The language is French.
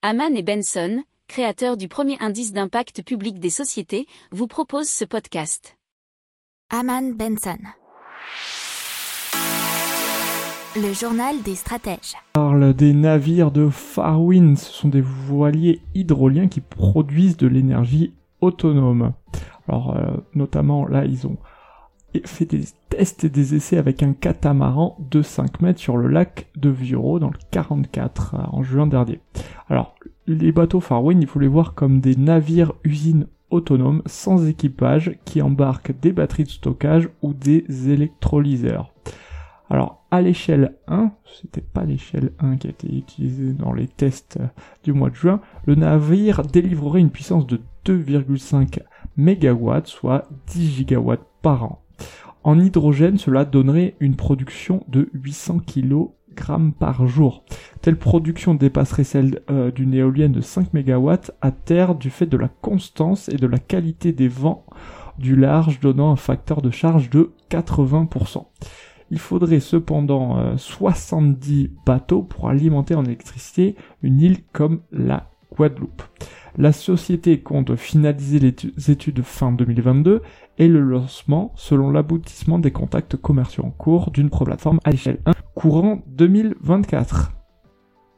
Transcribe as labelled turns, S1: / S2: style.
S1: Haman et Benson, créateurs du premier indice d'impact public des sociétés, vous proposent ce podcast.
S2: Haman Benson. Le journal des stratèges.
S3: On parle des navires de Farwind. Ce sont des voiliers hydroliens qui produisent de l'énergie autonome. Alors, euh, notamment, là, ils ont fait des tests et des essais avec un catamaran de 5 mètres sur le lac de Viuro dans le 44 euh, en juin dernier. Alors, les bateaux Farwind, il faut les voir comme des navires usines autonomes sans équipage qui embarquent des batteries de stockage ou des électrolyseurs. Alors, à l'échelle 1, c'était pas l'échelle 1 qui a été utilisée dans les tests euh, du mois de juin, le navire délivrerait une puissance de 2,5 MW, soit 10 gigawatts par an. En hydrogène, cela donnerait une production de 800 kg par jour. Telle production dépasserait celle euh, d'une éolienne de 5 MW à terre du fait de la constance et de la qualité des vents du large donnant un facteur de charge de 80%. Il faudrait cependant 70 euh, bateaux pour alimenter en électricité une île comme la Guadeloupe. La société compte finaliser les études fin 2022 et le lancement selon l'aboutissement des contacts commerciaux en cours d'une plateforme à l'échelle 1 courant 2024.